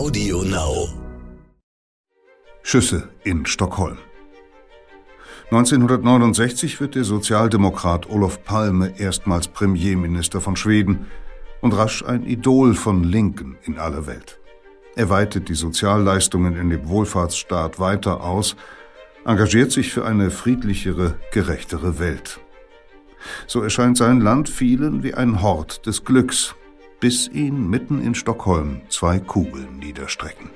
Audio Now. Schüsse in Stockholm. 1969 wird der Sozialdemokrat Olof Palme erstmals Premierminister von Schweden und rasch ein Idol von Linken in aller Welt. Er weitet die Sozialleistungen in dem Wohlfahrtsstaat weiter aus, engagiert sich für eine friedlichere, gerechtere Welt. So erscheint sein Land vielen wie ein Hort des Glücks, bis ihn mitten in Stockholm zwei Kugeln niederstrecken.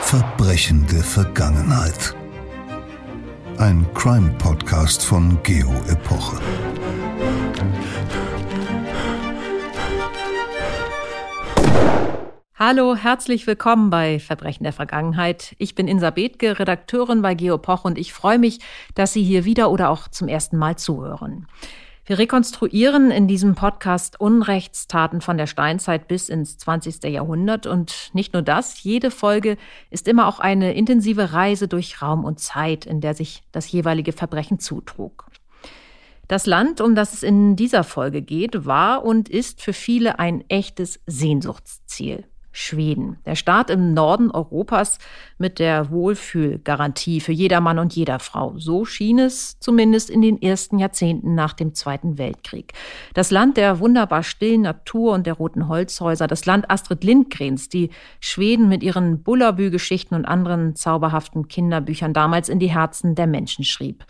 Verbrechende Vergangenheit. Ein Crime-Podcast von Geo Epoche. Hallo, herzlich willkommen bei Verbrechen der Vergangenheit. Ich bin Insa Bethke, Redakteurin bei Geopoch und ich freue mich, dass Sie hier wieder oder auch zum ersten Mal zuhören. Wir rekonstruieren in diesem Podcast Unrechtstaten von der Steinzeit bis ins 20. Jahrhundert und nicht nur das, jede Folge ist immer auch eine intensive Reise durch Raum und Zeit, in der sich das jeweilige Verbrechen zutrug. Das Land, um das es in dieser Folge geht, war und ist für viele ein echtes Sehnsuchtsziel. Schweden. Der Staat im Norden Europas mit der Wohlfühlgarantie für jeder Mann und jeder Frau. So schien es zumindest in den ersten Jahrzehnten nach dem Zweiten Weltkrieg. Das Land der wunderbar stillen Natur und der roten Holzhäuser. Das Land Astrid Lindgrens, die Schweden mit ihren Bullabü-Geschichten und anderen zauberhaften Kinderbüchern damals in die Herzen der Menschen schrieb.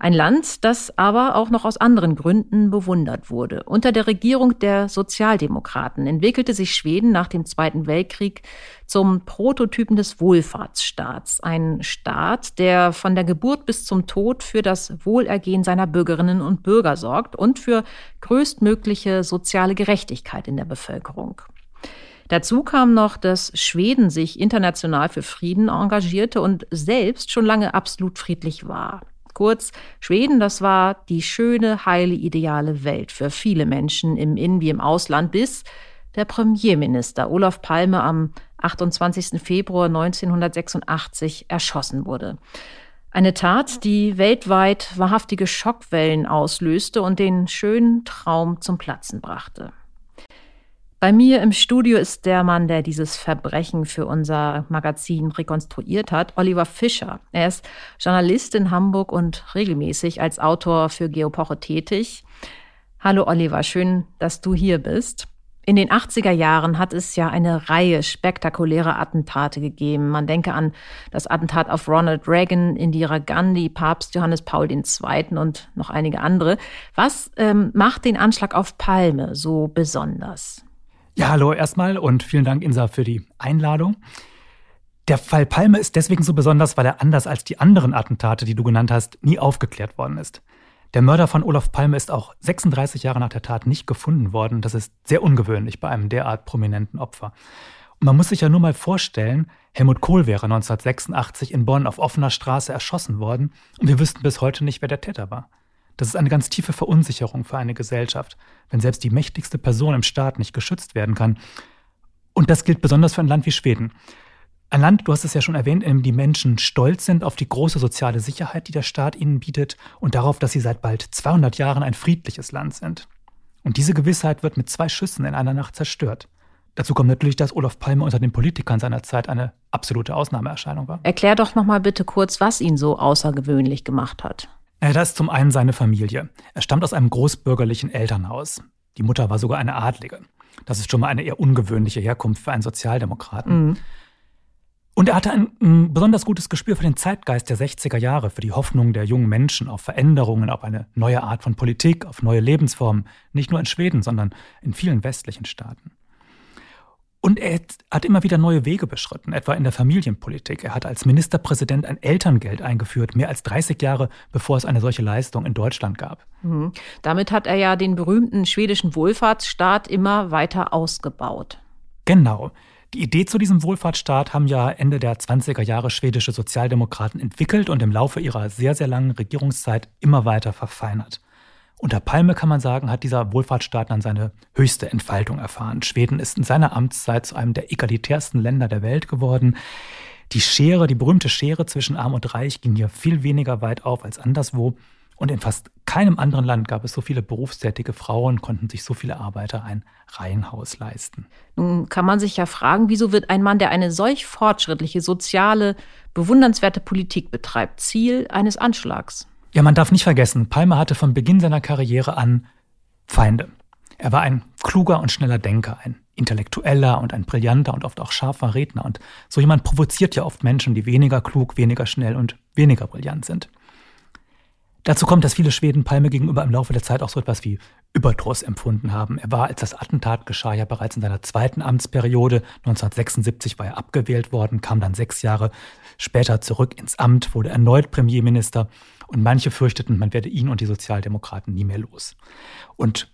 Ein Land, das aber auch noch aus anderen Gründen bewundert wurde. Unter der Regierung der Sozialdemokraten entwickelte sich Schweden nach dem Zweiten Weltkrieg zum Prototypen des Wohlfahrtsstaats. Ein Staat, der von der Geburt bis zum Tod für das Wohlergehen seiner Bürgerinnen und Bürger sorgt und für größtmögliche soziale Gerechtigkeit in der Bevölkerung. Dazu kam noch, dass Schweden sich international für Frieden engagierte und selbst schon lange absolut friedlich war. Kurz, Schweden, das war die schöne, heile, ideale Welt für viele Menschen im In- wie im Ausland, bis der Premierminister Olaf Palme am 28. Februar 1986 erschossen wurde. Eine Tat, die weltweit wahrhaftige Schockwellen auslöste und den schönen Traum zum Platzen brachte. Bei mir im Studio ist der Mann, der dieses Verbrechen für unser Magazin rekonstruiert hat, Oliver Fischer. Er ist Journalist in Hamburg und regelmäßig als Autor für Geopoche tätig. Hallo Oliver, schön, dass du hier bist. In den 80er Jahren hat es ja eine Reihe spektakulärer Attentate gegeben. Man denke an das Attentat auf Ronald Reagan, Indira Gandhi, Papst Johannes Paul II. und noch einige andere. Was ähm, macht den Anschlag auf Palme so besonders? Ja, hallo erstmal und vielen Dank, Insa, für die Einladung. Der Fall Palme ist deswegen so besonders, weil er anders als die anderen Attentate, die du genannt hast, nie aufgeklärt worden ist. Der Mörder von Olaf Palme ist auch 36 Jahre nach der Tat nicht gefunden worden. Das ist sehr ungewöhnlich bei einem derart prominenten Opfer. Und man muss sich ja nur mal vorstellen, Helmut Kohl wäre 1986 in Bonn auf offener Straße erschossen worden und wir wüssten bis heute nicht, wer der Täter war. Das ist eine ganz tiefe Verunsicherung für eine Gesellschaft, wenn selbst die mächtigste Person im Staat nicht geschützt werden kann. Und das gilt besonders für ein Land wie Schweden. Ein Land, du hast es ja schon erwähnt, in dem die Menschen stolz sind auf die große soziale Sicherheit, die der Staat ihnen bietet und darauf, dass sie seit bald 200 Jahren ein friedliches Land sind. Und diese Gewissheit wird mit zwei Schüssen in einer Nacht zerstört. Dazu kommt natürlich, dass Olaf Palme unter den Politikern seiner Zeit eine absolute Ausnahmeerscheinung war. Erklär doch noch mal bitte kurz, was ihn so außergewöhnlich gemacht hat. Äh, das ist zum einen seine Familie. Er stammt aus einem großbürgerlichen Elternhaus. Die Mutter war sogar eine Adlige. Das ist schon mal eine eher ungewöhnliche Herkunft für einen Sozialdemokraten. Mhm. Und er hatte ein, ein, besonders gutes Gespür für den Zeitgeist der 60er Jahre, für die Hoffnungen der jungen Menschen auf Veränderungen, auf eine neue Art von Politik, auf neue Lebensformen, nicht nur in Schweden, sondern in vielen westlichen Staaten. Und er hat immer wieder neue Wege beschritten, etwa in der Familienpolitik. Er hat als Ministerpräsident ein Elterngeld eingeführt, mehr als 30 Jahre bevor es eine solche Leistung in Deutschland gab. Mhm. Damit hat er ja den berühmten schwedischen Wohlfahrtsstaat immer weiter ausgebaut. Genau. Die Idee zu diesem Wohlfahrtsstaat haben ja Ende der 20er Jahre schwedische Sozialdemokraten entwickelt und im Laufe ihrer sehr, sehr langen Regierungszeit immer weiter verfeinert. Unter Palme kann man sagen, hat dieser Wohlfahrtsstaat dann seine höchste Entfaltung erfahren. Schweden ist in seiner Amtszeit zu einem der egalitärsten Länder der Welt geworden. Die Schere, die berühmte Schere zwischen Arm und Reich ging hier viel weniger weit auf als anderswo. Und in fast keinem anderen Land gab es so viele berufstätige Frauen, konnten sich so viele Arbeiter ein Reihenhaus leisten. Nun kann man sich ja fragen, wieso wird ein Mann, der eine solch fortschrittliche, soziale, bewundernswerte Politik betreibt, Ziel eines Anschlags? Ja, man darf nicht vergessen, Palmer hatte von Beginn seiner Karriere an Feinde. Er war ein kluger und schneller Denker, ein intellektueller und ein brillanter und oft auch scharfer Redner. Und so jemand provoziert ja oft Menschen, die weniger klug, weniger schnell und weniger brillant sind. Dazu kommt, dass viele Schweden Palme gegenüber im Laufe der Zeit auch so etwas wie Überdruss empfunden haben. Er war, als das Attentat geschah, ja bereits in seiner zweiten Amtsperiode. 1976 war er abgewählt worden, kam dann sechs Jahre später zurück ins Amt, wurde erneut Premierminister und manche fürchteten, man werde ihn und die Sozialdemokraten nie mehr los. Und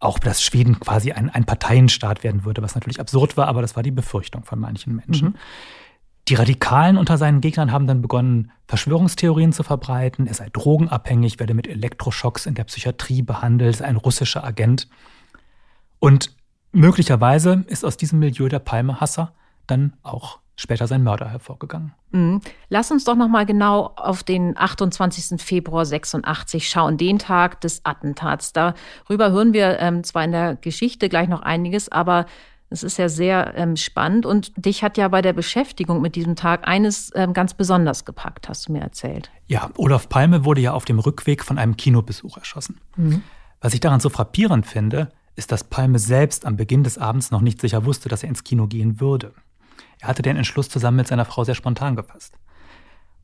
auch, dass Schweden quasi ein, ein Parteienstaat werden würde, was natürlich absurd war, aber das war die Befürchtung von manchen Menschen. Mhm. Die Radikalen unter seinen Gegnern haben dann begonnen, Verschwörungstheorien zu verbreiten. Er sei drogenabhängig, werde mit Elektroschocks in der Psychiatrie behandelt, sei ein russischer Agent. Und möglicherweise ist aus diesem Milieu der Palmehasser dann auch später sein Mörder hervorgegangen. Mhm. Lass uns doch noch mal genau auf den 28. Februar 86 schauen, den Tag des Attentats. Darüber hören wir ähm, zwar in der Geschichte gleich noch einiges, aber es ist ja sehr ähm, spannend und dich hat ja bei der Beschäftigung mit diesem Tag eines ähm, ganz besonders gepackt, hast du mir erzählt. Ja, Olaf Palme wurde ja auf dem Rückweg von einem Kinobesuch erschossen. Mhm. Was ich daran so frappierend finde, ist, dass Palme selbst am Beginn des Abends noch nicht sicher wusste, dass er ins Kino gehen würde. Er hatte den Entschluss zusammen mit seiner Frau sehr spontan gefasst.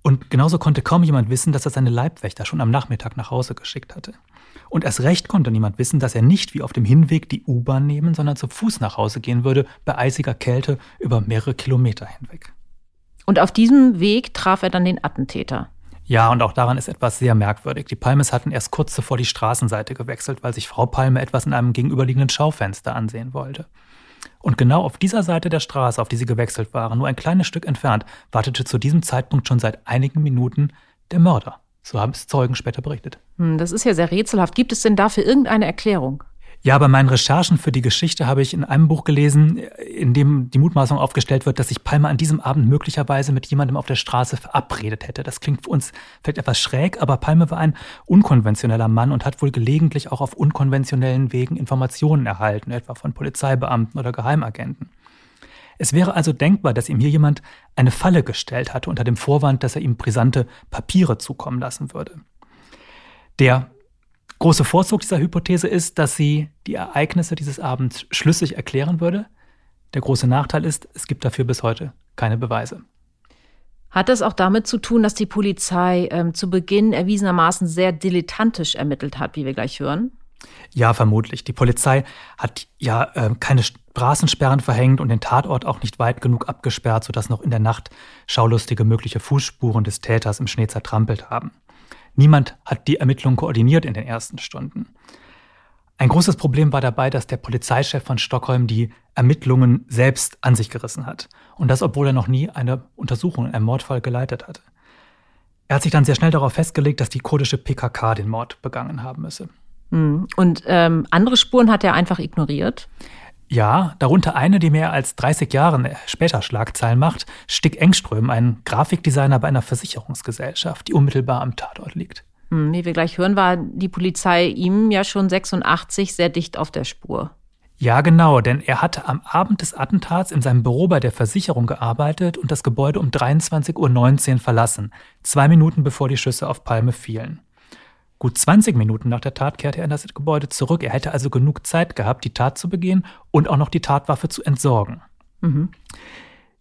Und genauso konnte kaum jemand wissen, dass er seine Leibwächter schon am Nachmittag nach Hause geschickt hatte. Und erst recht konnte niemand wissen, dass er nicht wie auf dem Hinweg die U-Bahn nehmen, sondern zu Fuß nach Hause gehen würde, bei eisiger Kälte über mehrere Kilometer hinweg. Und auf diesem Weg traf er dann den Attentäter. Ja, und auch daran ist etwas sehr merkwürdig. Die Palmes hatten erst kurz zuvor die Straßenseite gewechselt, weil sich Frau Palme etwas in einem gegenüberliegenden Schaufenster ansehen wollte. Und genau auf dieser Seite der Straße, auf die sie gewechselt waren, nur ein kleines Stück entfernt, wartete zu diesem Zeitpunkt schon seit einigen Minuten der Mörder. So haben es Zeugen später berichtet. Hm, das ist ja sehr rätselhaft. Gibt es denn dafür irgendeine Erklärung? Ja, bei meinen Recherchen für die Geschichte habe ich in einem Buch gelesen, in dem die Mutmaßung aufgestellt wird, dass sich Palmer an diesem Abend möglicherweise mit jemandem auf der Straße verabredet hätte. Das klingt für uns vielleicht etwas schräg, aber Palmer war ein unkonventioneller Mann und hat wohl gelegentlich auch auf unkonventionellen Wegen Informationen erhalten, etwa von Polizeibeamten oder Geheimagenten. Es wäre also denkbar, dass ihm hier jemand eine Falle gestellt hatte unter dem Vorwand, dass er ihm brisante Papiere zukommen lassen würde. Der große Vorzug dieser Hypothese ist, dass sie die Ereignisse dieses Abends schlüssig erklären würde. Der große Nachteil ist, es gibt dafür bis heute keine Beweise. Hat das auch damit zu tun, dass die Polizei ähm, zu Beginn erwiesenermaßen sehr dilettantisch ermittelt hat, wie wir gleich hören? Ja, vermutlich. Die Polizei hat ja äh, keine Straßensperren verhängt und den Tatort auch nicht weit genug abgesperrt, sodass noch in der Nacht schaulustige mögliche Fußspuren des Täters im Schnee zertrampelt haben. Niemand hat die Ermittlungen koordiniert in den ersten Stunden. Ein großes Problem war dabei, dass der Polizeichef von Stockholm die Ermittlungen selbst an sich gerissen hat. Und das, obwohl er noch nie eine Untersuchung in einem Mordfall geleitet hatte. Er hat sich dann sehr schnell darauf festgelegt, dass die kurdische PKK den Mord begangen haben müsse. Hm. Und ähm, andere Spuren hat er einfach ignoriert? Ja, darunter eine, die mehr als 30 Jahre später Schlagzeilen macht, Stick Engström, ein Grafikdesigner bei einer Versicherungsgesellschaft, die unmittelbar am Tatort liegt. Hm, wie wir gleich hören, war die Polizei ihm ja schon 86 sehr dicht auf der Spur. Ja, genau, denn er hatte am Abend des Attentats in seinem Büro bei der Versicherung gearbeitet und das Gebäude um 23.19 Uhr verlassen, zwei Minuten bevor die Schüsse auf Palme fielen. Gut 20 Minuten nach der Tat kehrte er in das Gebäude zurück. Er hätte also genug Zeit gehabt, die Tat zu begehen und auch noch die Tatwaffe zu entsorgen. Mhm.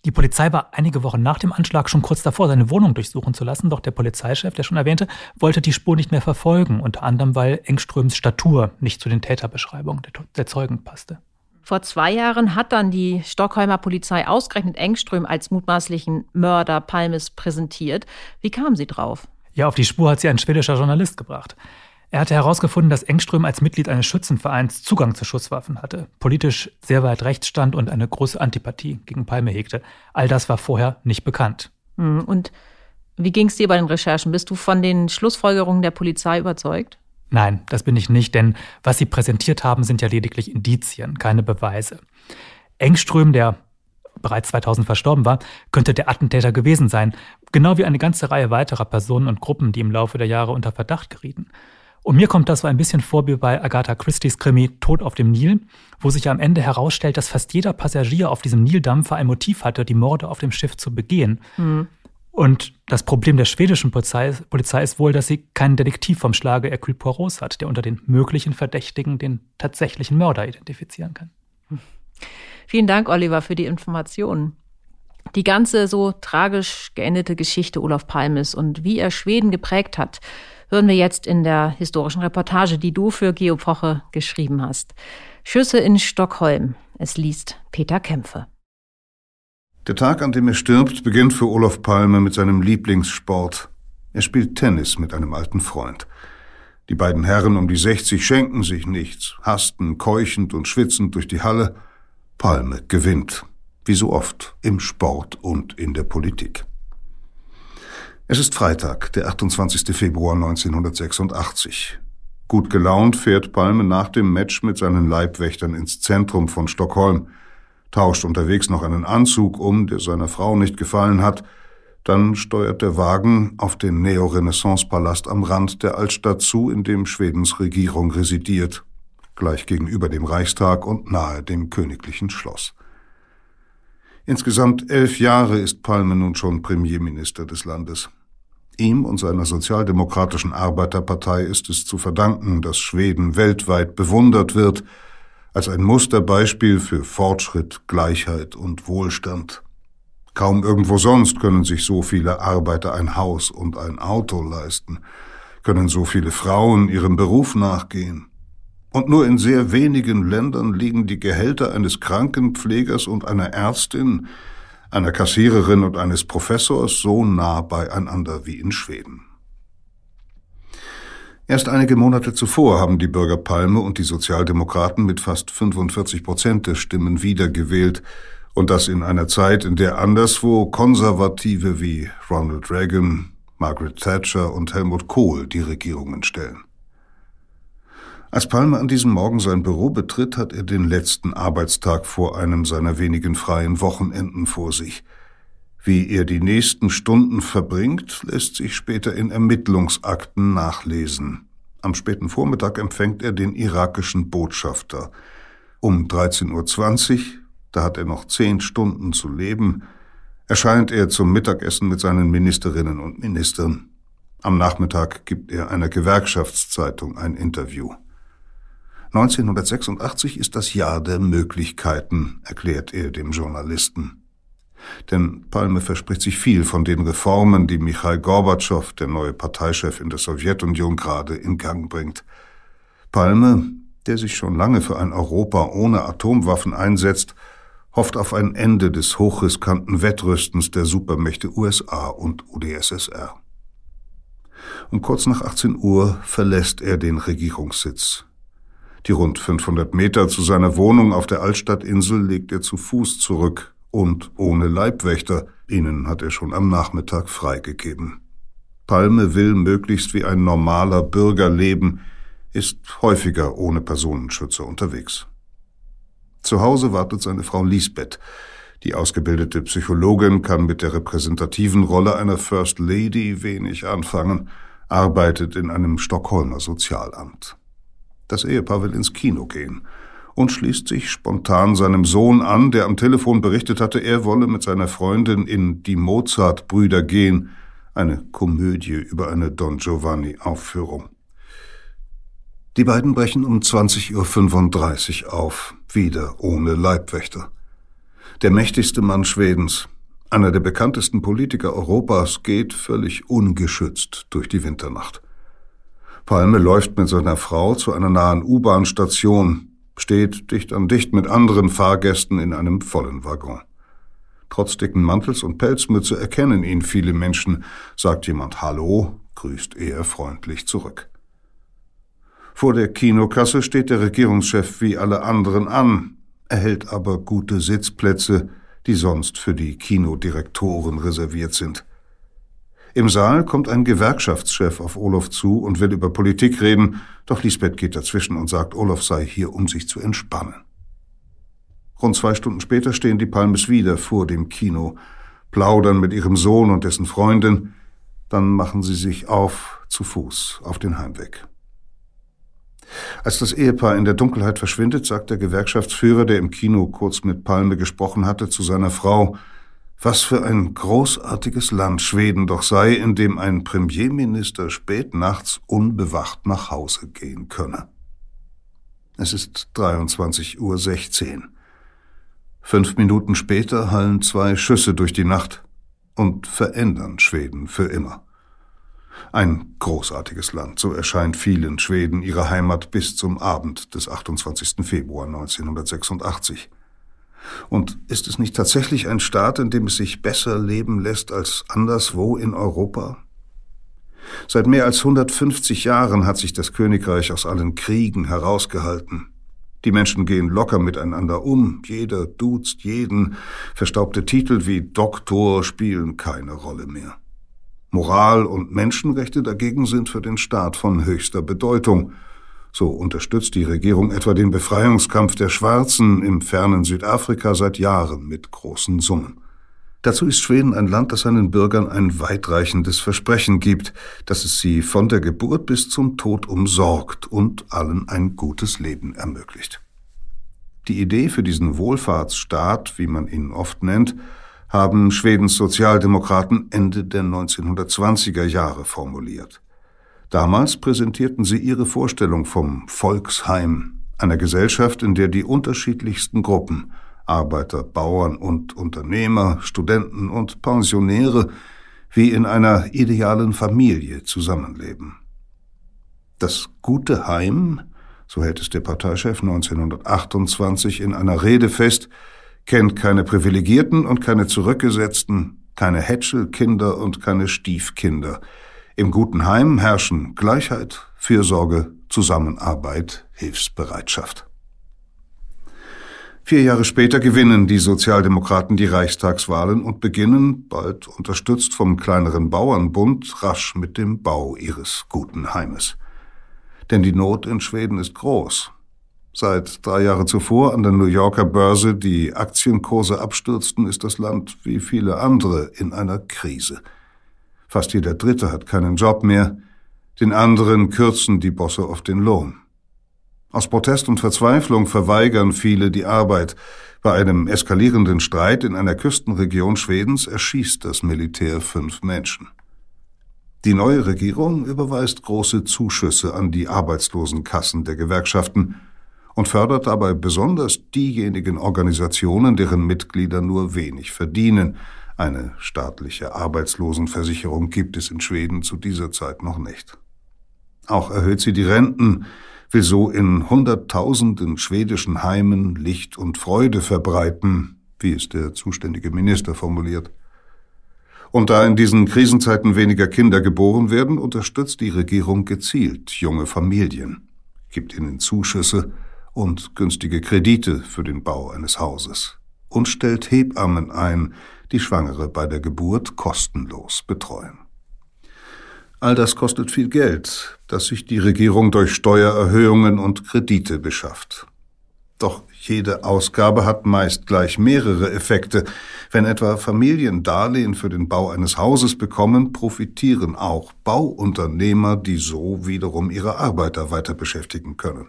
Die Polizei war einige Wochen nach dem Anschlag schon kurz davor, seine Wohnung durchsuchen zu lassen, doch der Polizeichef, der schon erwähnte, wollte die Spur nicht mehr verfolgen, unter anderem weil Engströms Statur nicht zu den Täterbeschreibungen der, der Zeugen passte. Vor zwei Jahren hat dann die Stockholmer Polizei ausgerechnet Engström als mutmaßlichen Mörder Palmes präsentiert. Wie kam sie drauf? Ja, auf die Spur hat sie ein schwedischer Journalist gebracht. Er hatte herausgefunden, dass Engström als Mitglied eines Schützenvereins Zugang zu Schusswaffen hatte, politisch sehr weit rechts stand und eine große Antipathie gegen Palme hegte. All das war vorher nicht bekannt. Hm, und wie ging es dir bei den Recherchen? Bist du von den Schlussfolgerungen der Polizei überzeugt? Nein, das bin ich nicht, denn was sie präsentiert haben, sind ja lediglich Indizien, keine Beweise. Engström, der bereits 2000 verstorben war, könnte der Attentäter gewesen sein, genau wie eine ganze Reihe weiterer Personen und Gruppen, die im Laufe der Jahre unter Verdacht gerieten. Und mir kommt das so ein bisschen vor wie bei Agatha Christie's Krimi Tod auf dem Nil, wo sich am Ende herausstellt, dass fast jeder Passagier auf diesem Nildampfer ein Motiv hatte, die Morde auf dem Schiff zu begehen. Mhm. Und das Problem der schwedischen Polizei, Polizei, ist wohl, dass sie keinen Detektiv vom Schlage Hercule Poirot hat, der unter den möglichen Verdächtigen den tatsächlichen Mörder identifizieren kann. Vielen Dank, Oliver, für die Informationen. Die ganze so tragisch geendete Geschichte Olaf Palmes und wie er Schweden geprägt hat, hören wir jetzt in der historischen Reportage, die du für Geopoche geschrieben hast. Schüsse in Stockholm. Es liest Peter Kämpfe. Der Tag, an dem er stirbt, beginnt für Olaf Palme mit seinem Lieblingssport. Er spielt Tennis mit einem alten Freund. Die beiden Herren um die 60 schenken sich nichts, hasten keuchend und schwitzend durch die Halle. Palme gewinnt, wie so oft im Sport und in der Politik. Es ist Freitag, der 28. Februar 1986. Gut gelaunt fährt Palme nach dem Match mit seinen Leibwächtern ins Zentrum von Stockholm, tauscht unterwegs noch einen Anzug um, der seiner Frau nicht gefallen hat, dann steuert der Wagen auf den Neorenaissance-Palast am Rand der Altstadt zu, in dem Schwedens Regierung residiert, gleich gegenüber dem Reichstag und nahe dem königlichen Schloss. Insgesamt elf Jahre ist Palme nun schon Premierminister des Landes. Ihm und seiner sozialdemokratischen Arbeiterpartei ist es zu verdanken, dass Schweden weltweit bewundert wird als ein Musterbeispiel für Fortschritt, Gleichheit und Wohlstand. Kaum irgendwo sonst können sich so viele Arbeiter ein Haus und ein Auto leisten, können so viele Frauen ihrem Beruf nachgehen. Und nur in sehr wenigen Ländern liegen die Gehälter eines Krankenpflegers und einer Ärztin einer Kassiererin und eines Professors so nah beieinander wie in Schweden. Erst einige Monate zuvor haben die Bürger Palme und die Sozialdemokraten mit fast 45 Prozent der Stimmen wiedergewählt, und das in einer Zeit, in der anderswo Konservative wie Ronald Reagan, Margaret Thatcher und Helmut Kohl die Regierungen stellen. Als Palme an diesem Morgen sein Büro betritt, hat er den letzten Arbeitstag vor einem seiner wenigen freien Wochenenden vor sich. Wie er die nächsten Stunden verbringt, lässt sich später in Ermittlungsakten nachlesen. Am späten Vormittag empfängt er den irakischen Botschafter. Um 13.20 Uhr, da hat er noch zehn Stunden zu leben, erscheint er zum Mittagessen mit seinen Ministerinnen und Ministern. Am Nachmittag gibt er einer Gewerkschaftszeitung ein Interview. 1986 ist das Jahr der Möglichkeiten, erklärt er dem Journalisten. Denn Palme verspricht sich viel von den Reformen, die Michail Gorbatschow, der neue Parteichef in der Sowjetunion, gerade in Gang bringt. Palme, der sich schon lange für ein Europa ohne Atomwaffen einsetzt, hofft auf ein Ende des hochriskanten Wettrüstens der Supermächte USA und UdSSR. Um kurz nach 18 Uhr verlässt er den Regierungssitz. Die rund 500 Meter zu seiner Wohnung auf der Altstadtinsel legt er zu Fuß zurück und ohne Leibwächter. Ihnen hat er schon am Nachmittag freigegeben. Palme will möglichst wie ein normaler Bürger leben, ist häufiger ohne Personenschützer unterwegs. Zu Hause wartet seine Frau Lisbeth. Die ausgebildete Psychologin kann mit der repräsentativen Rolle einer First Lady wenig anfangen, arbeitet in einem Stockholmer Sozialamt. Das Ehepaar will ins Kino gehen und schließt sich spontan seinem Sohn an, der am Telefon berichtet hatte, er wolle mit seiner Freundin in Die Mozart-Brüder gehen, eine Komödie über eine Don Giovanni-Aufführung. Die beiden brechen um 20.35 Uhr auf, wieder ohne Leibwächter. Der mächtigste Mann Schwedens, einer der bekanntesten Politiker Europas, geht völlig ungeschützt durch die Winternacht. Palme läuft mit seiner Frau zu einer nahen U-Bahn-Station, steht dicht an dicht mit anderen Fahrgästen in einem vollen Waggon. Trotz dicken Mantels und Pelzmütze erkennen ihn viele Menschen. Sagt jemand Hallo, grüßt er freundlich zurück. Vor der Kinokasse steht der Regierungschef wie alle anderen an, erhält aber gute Sitzplätze, die sonst für die Kinodirektoren reserviert sind. Im Saal kommt ein Gewerkschaftschef auf Olof zu und will über Politik reden, doch Lisbeth geht dazwischen und sagt, Olof sei hier, um sich zu entspannen. Rund zwei Stunden später stehen die Palmes wieder vor dem Kino, plaudern mit ihrem Sohn und dessen Freundin, dann machen sie sich auf zu Fuß auf den Heimweg. Als das Ehepaar in der Dunkelheit verschwindet, sagt der Gewerkschaftsführer, der im Kino kurz mit Palme gesprochen hatte, zu seiner Frau, was für ein großartiges Land Schweden doch sei, in dem ein Premierminister spät nachts unbewacht nach Hause gehen könne. Es ist 23.16 Uhr. Fünf Minuten später hallen zwei Schüsse durch die Nacht und verändern Schweden für immer. Ein großartiges Land, so erscheint vielen Schweden ihre Heimat bis zum Abend des 28. Februar 1986. Und ist es nicht tatsächlich ein Staat, in dem es sich besser leben lässt als anderswo in Europa? Seit mehr als 150 Jahren hat sich das Königreich aus allen Kriegen herausgehalten. Die Menschen gehen locker miteinander um, jeder duzt jeden, verstaubte Titel wie Doktor spielen keine Rolle mehr. Moral und Menschenrechte dagegen sind für den Staat von höchster Bedeutung. So unterstützt die Regierung etwa den Befreiungskampf der Schwarzen im fernen Südafrika seit Jahren mit großen Summen. Dazu ist Schweden ein Land, das seinen Bürgern ein weitreichendes Versprechen gibt, dass es sie von der Geburt bis zum Tod umsorgt und allen ein gutes Leben ermöglicht. Die Idee für diesen Wohlfahrtsstaat, wie man ihn oft nennt, haben Schwedens Sozialdemokraten Ende der 1920er Jahre formuliert. Damals präsentierten sie ihre Vorstellung vom Volksheim, einer Gesellschaft, in der die unterschiedlichsten Gruppen Arbeiter, Bauern und Unternehmer, Studenten und Pensionäre wie in einer idealen Familie zusammenleben. Das gute Heim, so hält es der Parteichef 1928 in einer Rede fest, kennt keine Privilegierten und keine Zurückgesetzten, keine Hätschelkinder und keine Stiefkinder. Im guten Heim herrschen Gleichheit, Fürsorge, Zusammenarbeit, Hilfsbereitschaft. Vier Jahre später gewinnen die Sozialdemokraten die Reichstagswahlen und beginnen, bald unterstützt vom kleineren Bauernbund, rasch mit dem Bau ihres guten Heimes. Denn die Not in Schweden ist groß. Seit drei Jahren zuvor an der New Yorker Börse die Aktienkurse abstürzten, ist das Land wie viele andere in einer Krise. Fast jeder Dritte hat keinen Job mehr, den anderen kürzen die Bosse oft den Lohn. Aus Protest und Verzweiflung verweigern viele die Arbeit. Bei einem eskalierenden Streit in einer Küstenregion Schwedens erschießt das Militär fünf Menschen. Die neue Regierung überweist große Zuschüsse an die Arbeitslosenkassen der Gewerkschaften und fördert dabei besonders diejenigen Organisationen, deren Mitglieder nur wenig verdienen. Eine staatliche Arbeitslosenversicherung gibt es in Schweden zu dieser Zeit noch nicht. Auch erhöht sie die Renten, will so in Hunderttausenden schwedischen Heimen Licht und Freude verbreiten, wie es der zuständige Minister formuliert. Und da in diesen Krisenzeiten weniger Kinder geboren werden, unterstützt die Regierung gezielt junge Familien, gibt ihnen Zuschüsse und günstige Kredite für den Bau eines Hauses und stellt Hebammen ein, die Schwangere bei der Geburt kostenlos betreuen. All das kostet viel Geld, das sich die Regierung durch Steuererhöhungen und Kredite beschafft. Doch jede Ausgabe hat meist gleich mehrere Effekte. Wenn etwa Familien Darlehen für den Bau eines Hauses bekommen, profitieren auch Bauunternehmer, die so wiederum ihre Arbeiter weiter beschäftigen können.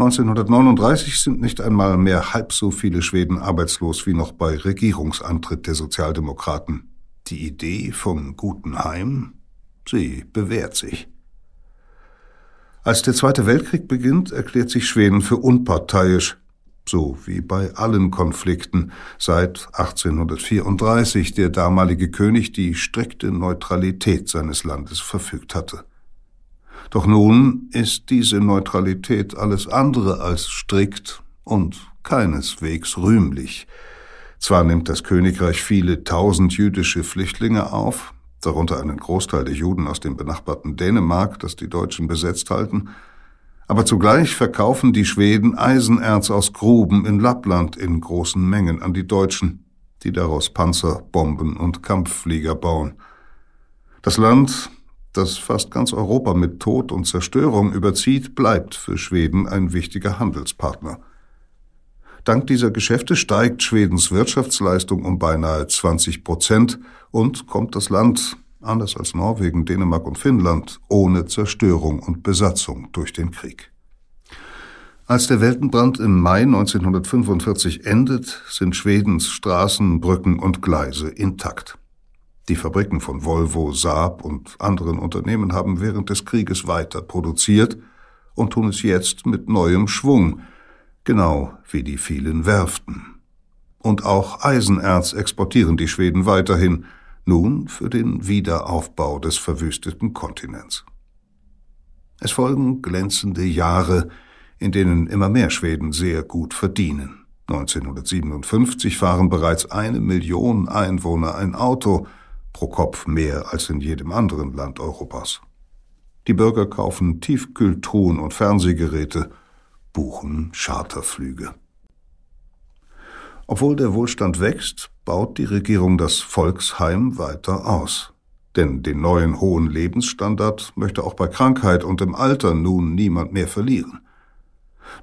1939 sind nicht einmal mehr halb so viele Schweden arbeitslos wie noch bei Regierungsantritt der Sozialdemokraten. Die Idee vom guten Heim, sie bewährt sich. Als der Zweite Weltkrieg beginnt, erklärt sich Schweden für unparteiisch, so wie bei allen Konflikten, seit 1834 der damalige König die strikte Neutralität seines Landes verfügt hatte. Doch nun ist diese Neutralität alles andere als strikt und keineswegs rühmlich. Zwar nimmt das Königreich viele tausend jüdische Flüchtlinge auf, darunter einen Großteil der Juden aus dem benachbarten Dänemark, das die Deutschen besetzt halten, aber zugleich verkaufen die Schweden Eisenerz aus Gruben in Lappland in großen Mengen an die Deutschen, die daraus Panzer, Bomben und Kampfflieger bauen. Das Land das fast ganz Europa mit Tod und Zerstörung überzieht, bleibt für Schweden ein wichtiger Handelspartner. Dank dieser Geschäfte steigt Schwedens Wirtschaftsleistung um beinahe 20 Prozent und kommt das Land, anders als Norwegen, Dänemark und Finnland, ohne Zerstörung und Besatzung durch den Krieg. Als der Weltenbrand im Mai 1945 endet, sind Schwedens Straßen, Brücken und Gleise intakt. Die Fabriken von Volvo, Saab und anderen Unternehmen haben während des Krieges weiter produziert und tun es jetzt mit neuem Schwung, genau wie die vielen Werften. Und auch Eisenerz exportieren die Schweden weiterhin, nun für den Wiederaufbau des verwüsteten Kontinents. Es folgen glänzende Jahre, in denen immer mehr Schweden sehr gut verdienen. 1957 fahren bereits eine Million Einwohner ein Auto, pro Kopf mehr als in jedem anderen Land Europas. Die Bürger kaufen Tiefkühltruhen und Fernsehgeräte, buchen Charterflüge. Obwohl der Wohlstand wächst, baut die Regierung das Volksheim weiter aus. Denn den neuen hohen Lebensstandard möchte auch bei Krankheit und im Alter nun niemand mehr verlieren.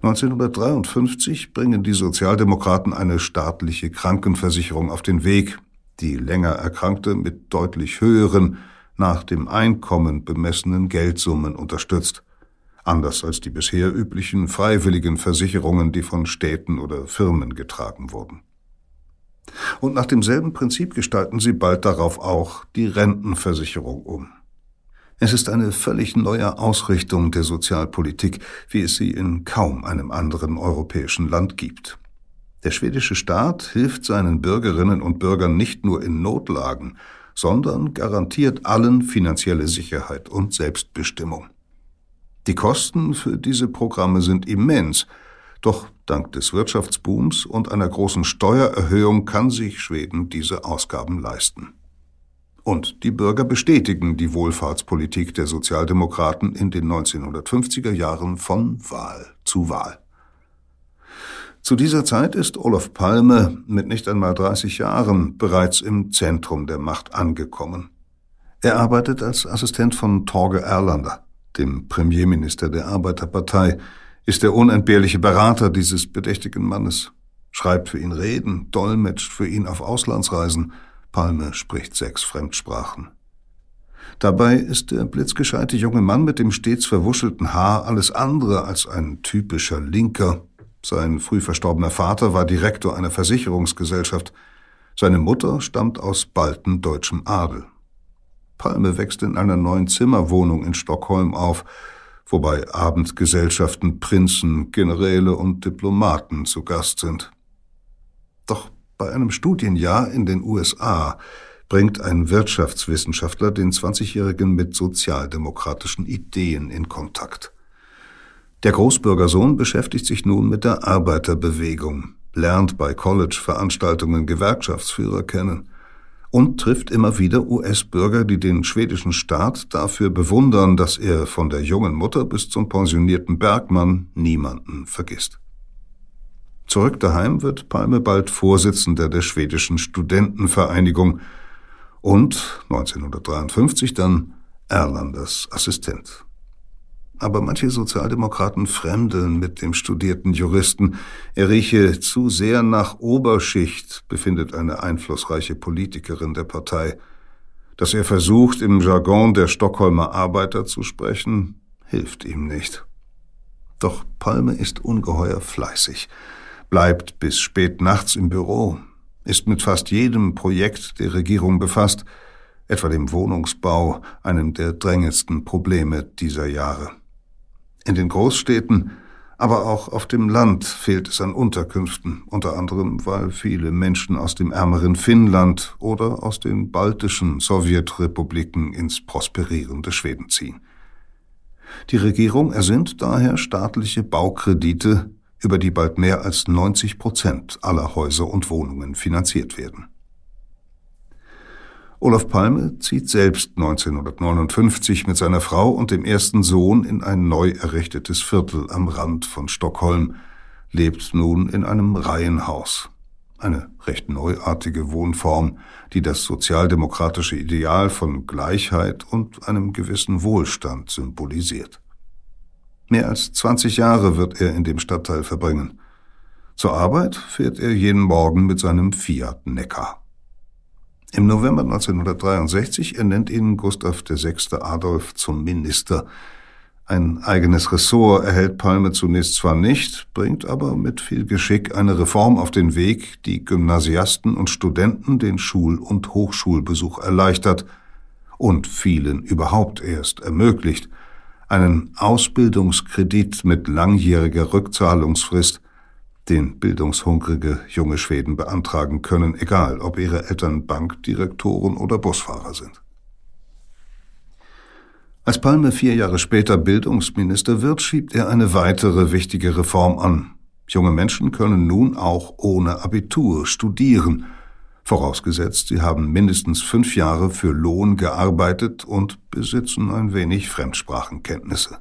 1953 bringen die Sozialdemokraten eine staatliche Krankenversicherung auf den Weg, die länger Erkrankte mit deutlich höheren, nach dem Einkommen bemessenen Geldsummen unterstützt, anders als die bisher üblichen freiwilligen Versicherungen, die von Städten oder Firmen getragen wurden. Und nach demselben Prinzip gestalten sie bald darauf auch die Rentenversicherung um. Es ist eine völlig neue Ausrichtung der Sozialpolitik, wie es sie in kaum einem anderen europäischen Land gibt. Der schwedische Staat hilft seinen Bürgerinnen und Bürgern nicht nur in Notlagen, sondern garantiert allen finanzielle Sicherheit und Selbstbestimmung. Die Kosten für diese Programme sind immens, doch dank des Wirtschaftsbooms und einer großen Steuererhöhung kann sich Schweden diese Ausgaben leisten. Und die Bürger bestätigen die Wohlfahrtspolitik der Sozialdemokraten in den 1950er Jahren von Wahl zu Wahl. Zu dieser Zeit ist Olof Palme mit nicht einmal 30 Jahren bereits im Zentrum der Macht angekommen. Er arbeitet als Assistent von Torge Erlander, dem Premierminister der Arbeiterpartei, ist der unentbehrliche Berater dieses bedächtigen Mannes, schreibt für ihn Reden, dolmetscht für ihn auf Auslandsreisen – Palme spricht sechs Fremdsprachen. Dabei ist der blitzgescheite junge Mann mit dem stets verwuschelten Haar alles andere als ein typischer Linker. Sein früh verstorbener Vater war Direktor einer Versicherungsgesellschaft. Seine Mutter stammt aus baltendeutschem Adel. Palme wächst in einer neuen Zimmerwohnung in Stockholm auf, wobei Abendgesellschaften Prinzen, Generäle und Diplomaten zu Gast sind. Doch bei einem Studienjahr in den USA bringt ein Wirtschaftswissenschaftler den 20-Jährigen mit sozialdemokratischen Ideen in Kontakt. Der Großbürgersohn beschäftigt sich nun mit der Arbeiterbewegung, lernt bei College-Veranstaltungen Gewerkschaftsführer kennen und trifft immer wieder US-Bürger, die den schwedischen Staat dafür bewundern, dass er von der jungen Mutter bis zum pensionierten Bergmann niemanden vergisst. Zurück daheim wird Palme bald Vorsitzender der schwedischen Studentenvereinigung und 1953 dann Erlanders Assistent. Aber manche Sozialdemokraten fremdeln mit dem studierten Juristen. Er rieche zu sehr nach Oberschicht, befindet eine einflussreiche Politikerin der Partei. Dass er versucht, im Jargon der Stockholmer Arbeiter zu sprechen, hilft ihm nicht. Doch Palme ist ungeheuer fleißig bleibt bis spät nachts im Büro, ist mit fast jedem Projekt der Regierung befasst, etwa dem Wohnungsbau, einem der drängendsten Probleme dieser Jahre. In den Großstädten, aber auch auf dem Land fehlt es an Unterkünften, unter anderem weil viele Menschen aus dem ärmeren Finnland oder aus den baltischen Sowjetrepubliken ins prosperierende Schweden ziehen. Die Regierung ersinnt daher staatliche Baukredite über die bald mehr als 90 Prozent aller Häuser und Wohnungen finanziert werden. Olaf Palme zieht selbst 1959 mit seiner Frau und dem ersten Sohn in ein neu errichtetes Viertel am Rand von Stockholm, lebt nun in einem Reihenhaus. Eine recht neuartige Wohnform, die das sozialdemokratische Ideal von Gleichheit und einem gewissen Wohlstand symbolisiert. Mehr als 20 Jahre wird er in dem Stadtteil verbringen. Zur Arbeit fährt er jeden Morgen mit seinem Fiat Neckar. Im November 1963 ernennt ihn Gustav VI. Adolf zum Minister. Ein eigenes Ressort erhält Palme zunächst zwar nicht, bringt aber mit viel Geschick eine Reform auf den Weg, die Gymnasiasten und Studenten den Schul- und Hochschulbesuch erleichtert und vielen überhaupt erst ermöglicht, einen Ausbildungskredit mit langjähriger Rückzahlungsfrist, den bildungshungrige junge Schweden beantragen können, egal ob ihre Eltern Bankdirektoren oder Busfahrer sind. Als Palme vier Jahre später Bildungsminister wird, schiebt er eine weitere wichtige Reform an. Junge Menschen können nun auch ohne Abitur studieren, vorausgesetzt sie haben mindestens fünf Jahre für Lohn gearbeitet und besitzen ein wenig Fremdsprachenkenntnisse.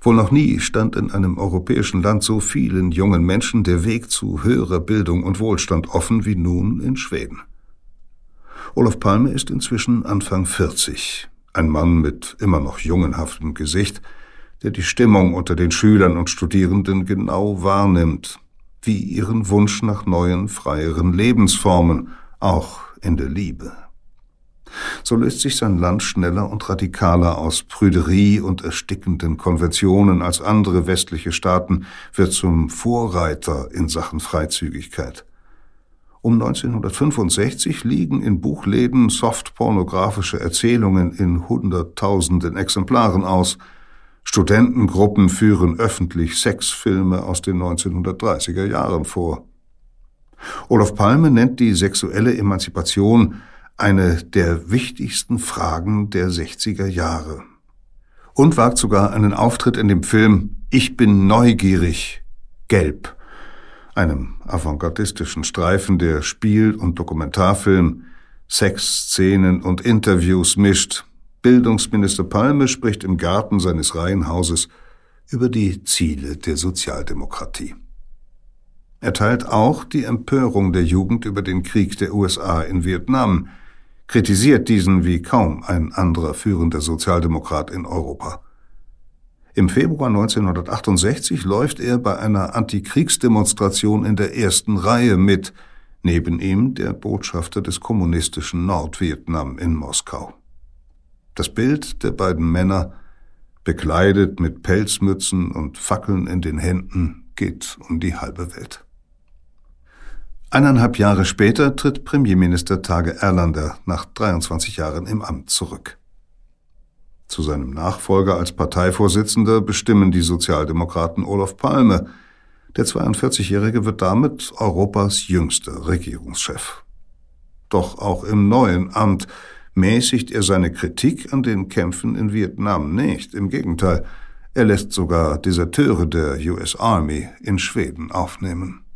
Wohl noch nie stand in einem europäischen Land so vielen jungen Menschen der Weg zu höherer Bildung und Wohlstand offen wie nun in Schweden. Olof Palme ist inzwischen Anfang 40, ein Mann mit immer noch jungenhaftem Gesicht, der die Stimmung unter den Schülern und Studierenden genau wahrnimmt, wie ihren Wunsch nach neuen, freieren Lebensformen, auch in der Liebe. So löst sich sein Land schneller und radikaler aus Prüderie und erstickenden Konventionen als andere westliche Staaten, wird zum Vorreiter in Sachen Freizügigkeit. Um 1965 liegen in Buchläden softpornografische Erzählungen in Hunderttausenden Exemplaren aus. Studentengruppen führen öffentlich Sexfilme aus den 1930er Jahren vor. Olaf Palme nennt die sexuelle Emanzipation eine der wichtigsten Fragen der 60er Jahre. Und wagt sogar einen Auftritt in dem Film Ich bin neugierig, gelb, einem avantgardistischen Streifen, der Spiel- und Dokumentarfilm, Sexszenen und Interviews mischt. Bildungsminister Palme spricht im Garten seines Reihenhauses über die Ziele der Sozialdemokratie. Er teilt auch die Empörung der Jugend über den Krieg der USA in Vietnam, kritisiert diesen wie kaum ein anderer führender Sozialdemokrat in Europa. Im Februar 1968 läuft er bei einer Antikriegsdemonstration in der ersten Reihe mit, neben ihm der Botschafter des kommunistischen Nordvietnam in Moskau. Das Bild der beiden Männer, bekleidet mit Pelzmützen und Fackeln in den Händen, geht um die halbe Welt. Eineinhalb Jahre später tritt Premierminister Tage Erlander nach 23 Jahren im Amt zurück. Zu seinem Nachfolger als Parteivorsitzender bestimmen die Sozialdemokraten Olaf Palme. Der 42-Jährige wird damit Europas jüngster Regierungschef. Doch auch im neuen Amt mäßigt er seine Kritik an den Kämpfen in Vietnam nicht. Im Gegenteil, er lässt sogar Deserteure der US Army in Schweden aufnehmen.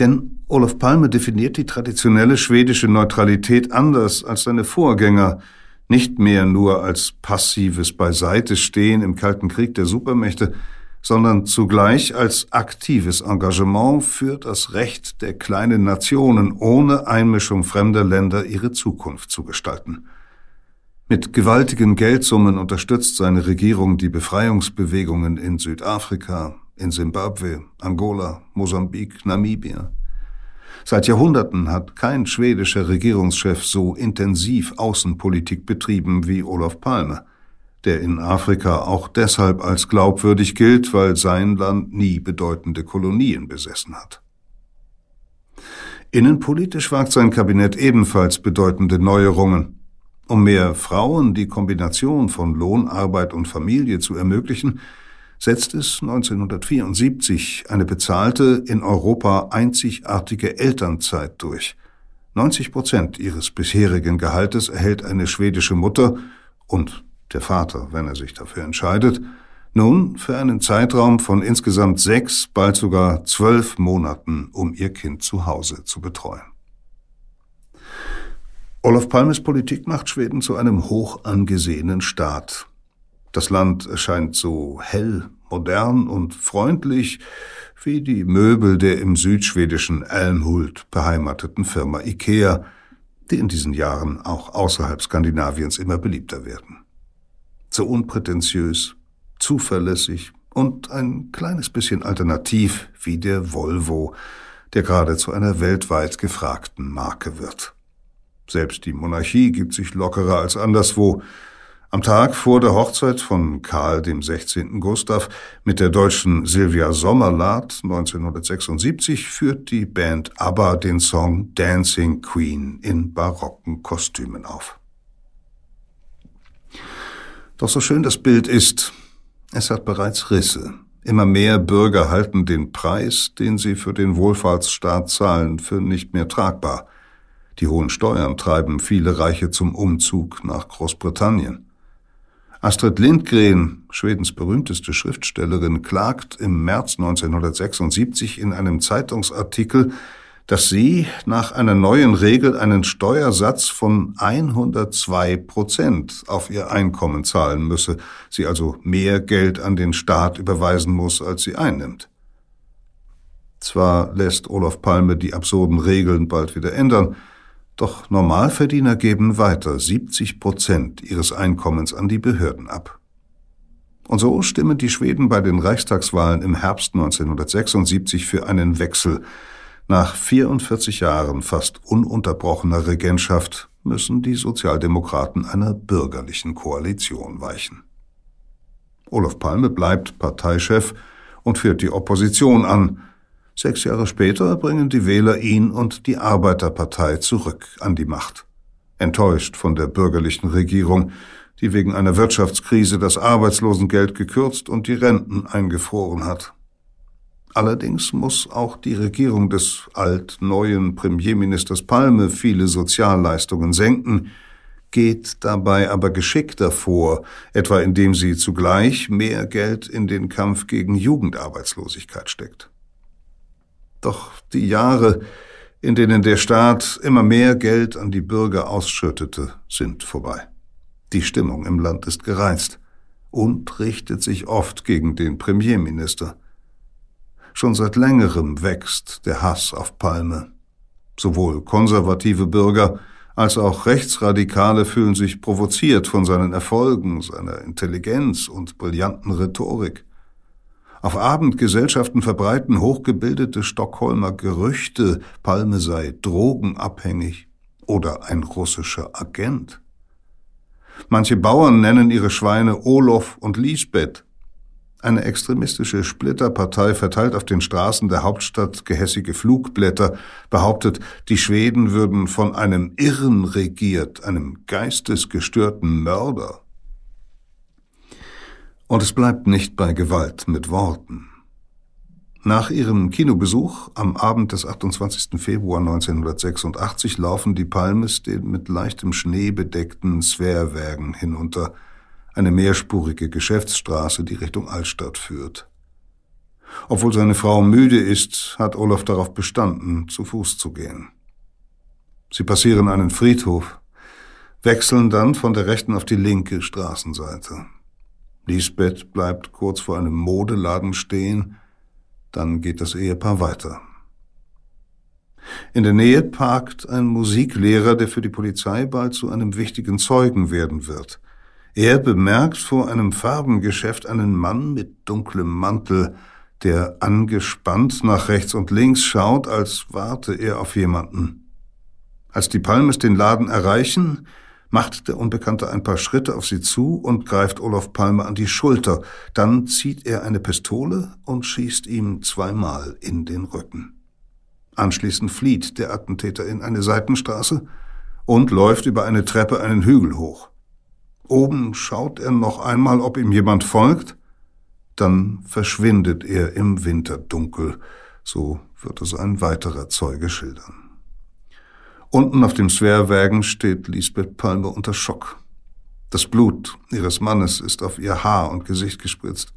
Denn Olof Palme definiert die traditionelle schwedische Neutralität anders als seine Vorgänger, nicht mehr nur als passives Beiseitestehen im Kalten Krieg der Supermächte, sondern zugleich als aktives Engagement für das Recht der kleinen Nationen ohne Einmischung fremder Länder ihre Zukunft zu gestalten. Mit gewaltigen Geldsummen unterstützt seine Regierung die Befreiungsbewegungen in Südafrika, in Simbabwe, Angola, Mosambik, Namibia. Seit Jahrhunderten hat kein schwedischer Regierungschef so intensiv Außenpolitik betrieben wie Olof Palme, der in Afrika auch deshalb als glaubwürdig gilt, weil sein Land nie bedeutende Kolonien besessen hat. Innenpolitisch wagt sein Kabinett ebenfalls bedeutende Neuerungen. Um mehr Frauen die Kombination von Lohnarbeit und Familie zu ermöglichen, setzt es 1974 eine bezahlte, in Europa einzigartige Elternzeit durch. 90 Prozent ihres bisherigen Gehaltes erhält eine schwedische Mutter und der Vater, wenn er sich dafür entscheidet, nun für einen Zeitraum von insgesamt sechs, bald sogar zwölf Monaten, um ihr Kind zu Hause zu betreuen. Olof Palmes Politik macht Schweden zu einem hoch angesehenen Staat. Das Land erscheint so hell, modern und freundlich wie die Möbel der im südschwedischen Elmhult beheimateten Firma Ikea, die in diesen Jahren auch außerhalb Skandinaviens immer beliebter werden. So unprätentiös, zuverlässig, und ein kleines bisschen alternativ wie der Volvo, der gerade zu einer weltweit gefragten Marke wird. Selbst die Monarchie gibt sich lockerer als anderswo. Am Tag vor der Hochzeit von Karl dem 16. Gustav mit der deutschen Sylvia Sommerlath 1976 führt die Band ABBA den Song Dancing Queen in barocken Kostümen auf. Doch so schön das Bild ist, es hat bereits Risse. Immer mehr Bürger halten den Preis, den sie für den Wohlfahrtsstaat zahlen, für nicht mehr tragbar. Die hohen Steuern treiben viele Reiche zum Umzug nach Großbritannien. Astrid Lindgren, Schwedens berühmteste Schriftstellerin, klagt im März 1976 in einem Zeitungsartikel, dass sie nach einer neuen Regel einen Steuersatz von 102 Prozent auf ihr Einkommen zahlen müsse, sie also mehr Geld an den Staat überweisen muss, als sie einnimmt. Zwar lässt Olaf Palme die absurden Regeln bald wieder ändern, doch Normalverdiener geben weiter 70 Prozent ihres Einkommens an die Behörden ab. Und so stimmen die Schweden bei den Reichstagswahlen im Herbst 1976 für einen Wechsel. Nach 44 Jahren fast ununterbrochener Regentschaft müssen die Sozialdemokraten einer bürgerlichen Koalition weichen. Olaf Palme bleibt Parteichef und führt die Opposition an, Sechs Jahre später bringen die Wähler ihn und die Arbeiterpartei zurück an die Macht. Enttäuscht von der bürgerlichen Regierung, die wegen einer Wirtschaftskrise das Arbeitslosengeld gekürzt und die Renten eingefroren hat. Allerdings muss auch die Regierung des alt-neuen Premierministers Palme viele Sozialleistungen senken, geht dabei aber geschickter vor, etwa indem sie zugleich mehr Geld in den Kampf gegen Jugendarbeitslosigkeit steckt. Doch die Jahre, in denen der Staat immer mehr Geld an die Bürger ausschüttete, sind vorbei. Die Stimmung im Land ist gereizt und richtet sich oft gegen den Premierminister. Schon seit längerem wächst der Hass auf Palme. Sowohl konservative Bürger als auch Rechtsradikale fühlen sich provoziert von seinen Erfolgen, seiner Intelligenz und brillanten Rhetorik. Auf Abendgesellschaften verbreiten hochgebildete Stockholmer Gerüchte, Palme sei drogenabhängig oder ein russischer Agent. Manche Bauern nennen ihre Schweine Olof und Lisbeth. Eine extremistische Splitterpartei verteilt auf den Straßen der Hauptstadt gehässige Flugblätter, behauptet, die Schweden würden von einem Irren regiert, einem geistesgestörten Mörder. Und es bleibt nicht bei Gewalt mit Worten. Nach ihrem Kinobesuch am Abend des 28. Februar 1986 laufen die Palmes den mit leichtem Schnee bedeckten Sverwägen hinunter, eine mehrspurige Geschäftsstraße, die Richtung Altstadt führt. Obwohl seine Frau müde ist, hat Olaf darauf bestanden, zu Fuß zu gehen. Sie passieren einen Friedhof, wechseln dann von der rechten auf die linke Straßenseite. Lisbeth bleibt kurz vor einem Modeladen stehen, dann geht das Ehepaar weiter. In der Nähe parkt ein Musiklehrer, der für die Polizei bald zu einem wichtigen Zeugen werden wird. Er bemerkt vor einem Farbengeschäft einen Mann mit dunklem Mantel, der angespannt nach rechts und links schaut, als warte er auf jemanden. Als die Palmes den Laden erreichen, macht der Unbekannte ein paar Schritte auf sie zu und greift Olaf Palmer an die Schulter. Dann zieht er eine Pistole und schießt ihm zweimal in den Rücken. Anschließend flieht der Attentäter in eine Seitenstraße und läuft über eine Treppe einen Hügel hoch. Oben schaut er noch einmal, ob ihm jemand folgt, dann verschwindet er im Winterdunkel, so wird es ein weiterer Zeuge schildern. Unten auf dem Swearwagen steht Lisbeth Palme unter Schock. Das Blut ihres Mannes ist auf ihr Haar und Gesicht gespritzt.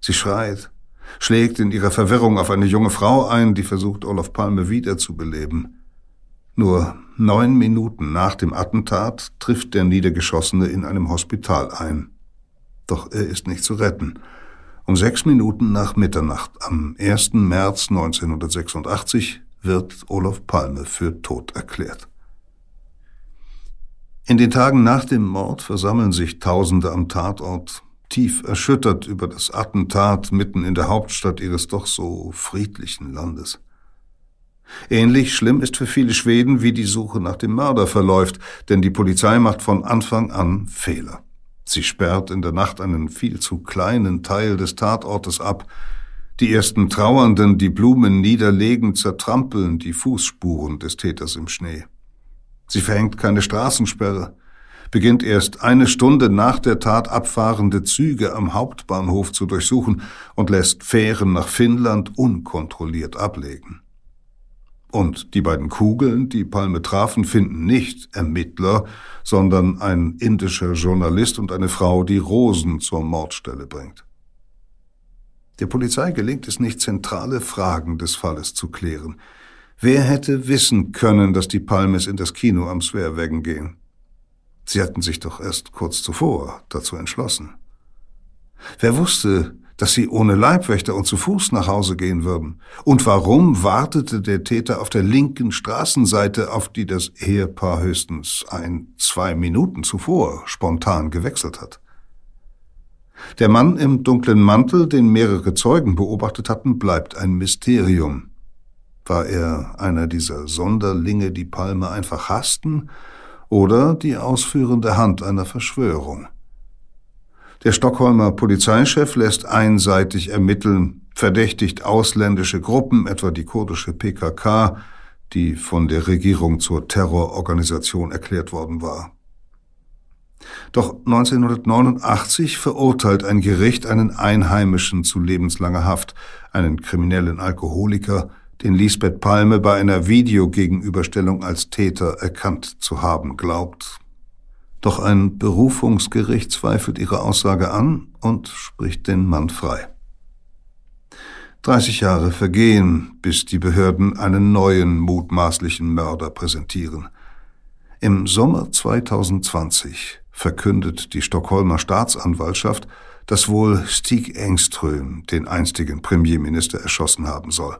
Sie schreit, schlägt in ihrer Verwirrung auf eine junge Frau ein, die versucht, Olaf Palme wiederzubeleben. Nur neun Minuten nach dem Attentat trifft der Niedergeschossene in einem Hospital ein. Doch er ist nicht zu retten. Um sechs Minuten nach Mitternacht am 1. März 1986 wird Olaf Palme für tot erklärt. In den Tagen nach dem Mord versammeln sich Tausende am Tatort. tief erschüttert über das Attentat mitten in der Hauptstadt ihres doch so friedlichen Landes. Ähnlich schlimm ist für viele Schweden, wie die Suche nach dem Mörder verläuft, denn die Polizei macht von Anfang an Fehler. Sie sperrt in der Nacht einen viel zu kleinen Teil des Tatortes ab. Die ersten Trauernden, die Blumen niederlegen, zertrampeln die Fußspuren des Täters im Schnee. Sie verhängt keine Straßensperre, beginnt erst eine Stunde nach der Tat abfahrende Züge am Hauptbahnhof zu durchsuchen und lässt Fähren nach Finnland unkontrolliert ablegen. Und die beiden Kugeln, die Palme trafen, finden nicht Ermittler, sondern ein indischer Journalist und eine Frau, die Rosen zur Mordstelle bringt. Der Polizei gelingt es nicht, zentrale Fragen des Falles zu klären. Wer hätte wissen können, dass die Palmes in das Kino am Sverwegen gehen? Sie hatten sich doch erst kurz zuvor dazu entschlossen. Wer wusste, dass sie ohne Leibwächter und zu Fuß nach Hause gehen würden? Und warum wartete der Täter auf der linken Straßenseite, auf die das Ehepaar höchstens ein, zwei Minuten zuvor spontan gewechselt hat? Der Mann im dunklen Mantel, den mehrere Zeugen beobachtet hatten, bleibt ein Mysterium. War er einer dieser Sonderlinge, die Palme einfach hassten, oder die ausführende Hand einer Verschwörung? Der Stockholmer Polizeichef lässt einseitig ermitteln, verdächtigt ausländische Gruppen, etwa die kurdische PKK, die von der Regierung zur Terrororganisation erklärt worden war. Doch 1989 verurteilt ein Gericht einen Einheimischen zu lebenslanger Haft, einen kriminellen Alkoholiker, den Lisbeth Palme bei einer Videogegenüberstellung als Täter erkannt zu haben glaubt. Doch ein Berufungsgericht zweifelt ihre Aussage an und spricht den Mann frei. 30 Jahre vergehen, bis die Behörden einen neuen mutmaßlichen Mörder präsentieren. Im Sommer 2020 verkündet die Stockholmer Staatsanwaltschaft, dass wohl Stig Engström den einstigen Premierminister erschossen haben soll.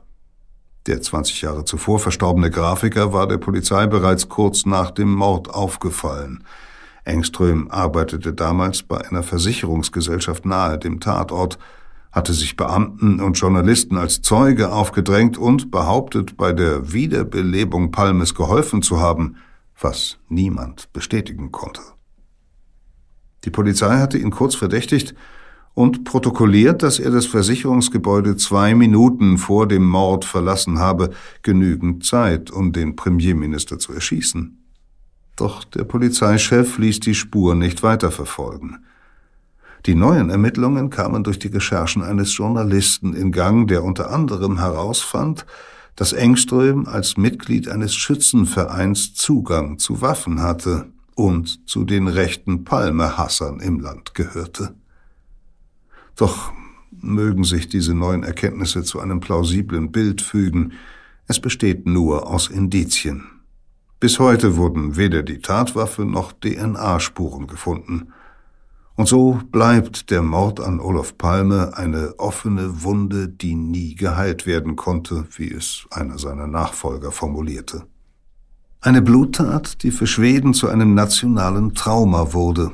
Der 20 Jahre zuvor verstorbene Grafiker war der Polizei bereits kurz nach dem Mord aufgefallen. Engström arbeitete damals bei einer Versicherungsgesellschaft nahe dem Tatort, hatte sich Beamten und Journalisten als Zeuge aufgedrängt und behauptet, bei der Wiederbelebung Palmes geholfen zu haben, was niemand bestätigen konnte. Die Polizei hatte ihn kurz verdächtigt und protokolliert, dass er das Versicherungsgebäude zwei Minuten vor dem Mord verlassen habe, genügend Zeit, um den Premierminister zu erschießen. Doch der Polizeichef ließ die Spur nicht weiterverfolgen. Die neuen Ermittlungen kamen durch die Recherchen eines Journalisten in Gang, der unter anderem herausfand, dass Engström als Mitglied eines Schützenvereins Zugang zu Waffen hatte und zu den rechten Palmehassern im Land gehörte. Doch mögen sich diese neuen Erkenntnisse zu einem plausiblen Bild fügen, es besteht nur aus Indizien. Bis heute wurden weder die Tatwaffe noch DNA-Spuren gefunden. Und so bleibt der Mord an Olof Palme eine offene Wunde, die nie geheilt werden konnte, wie es einer seiner Nachfolger formulierte. Eine Bluttat, die für Schweden zu einem nationalen Trauma wurde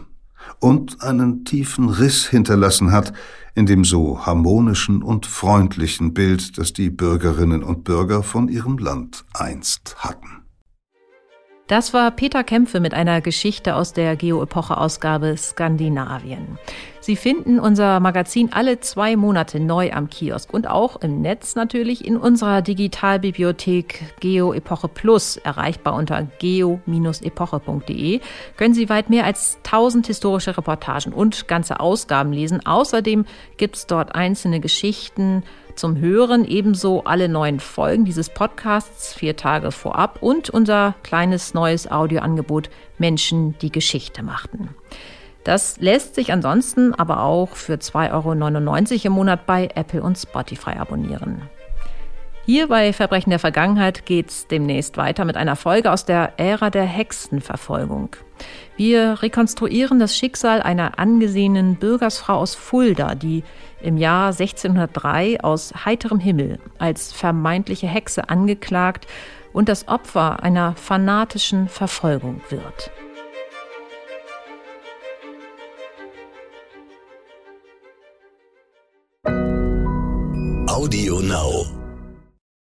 und einen tiefen Riss hinterlassen hat in dem so harmonischen und freundlichen Bild, das die Bürgerinnen und Bürger von ihrem Land einst hatten. Das war Peter Kämpfe mit einer Geschichte aus der Geo-Epoche-Ausgabe Skandinavien. Sie finden unser Magazin alle zwei Monate neu am Kiosk und auch im Netz natürlich in unserer Digitalbibliothek Geo Epoche Plus, erreichbar unter geo-epoche.de, können Sie weit mehr als 1000 historische Reportagen und ganze Ausgaben lesen. Außerdem gibt es dort einzelne Geschichten, zum Hören, ebenso alle neuen Folgen dieses Podcasts vier Tage vorab und unser kleines neues Audioangebot Menschen, die Geschichte machten. Das lässt sich ansonsten aber auch für 2,99 Euro im Monat bei Apple und Spotify abonnieren. Hier bei Verbrechen der Vergangenheit geht's demnächst weiter mit einer Folge aus der Ära der Hexenverfolgung. Wir rekonstruieren das Schicksal einer angesehenen Bürgersfrau aus Fulda, die im Jahr 1603 aus heiterem Himmel als vermeintliche Hexe angeklagt und das Opfer einer fanatischen Verfolgung wird. Audio Now.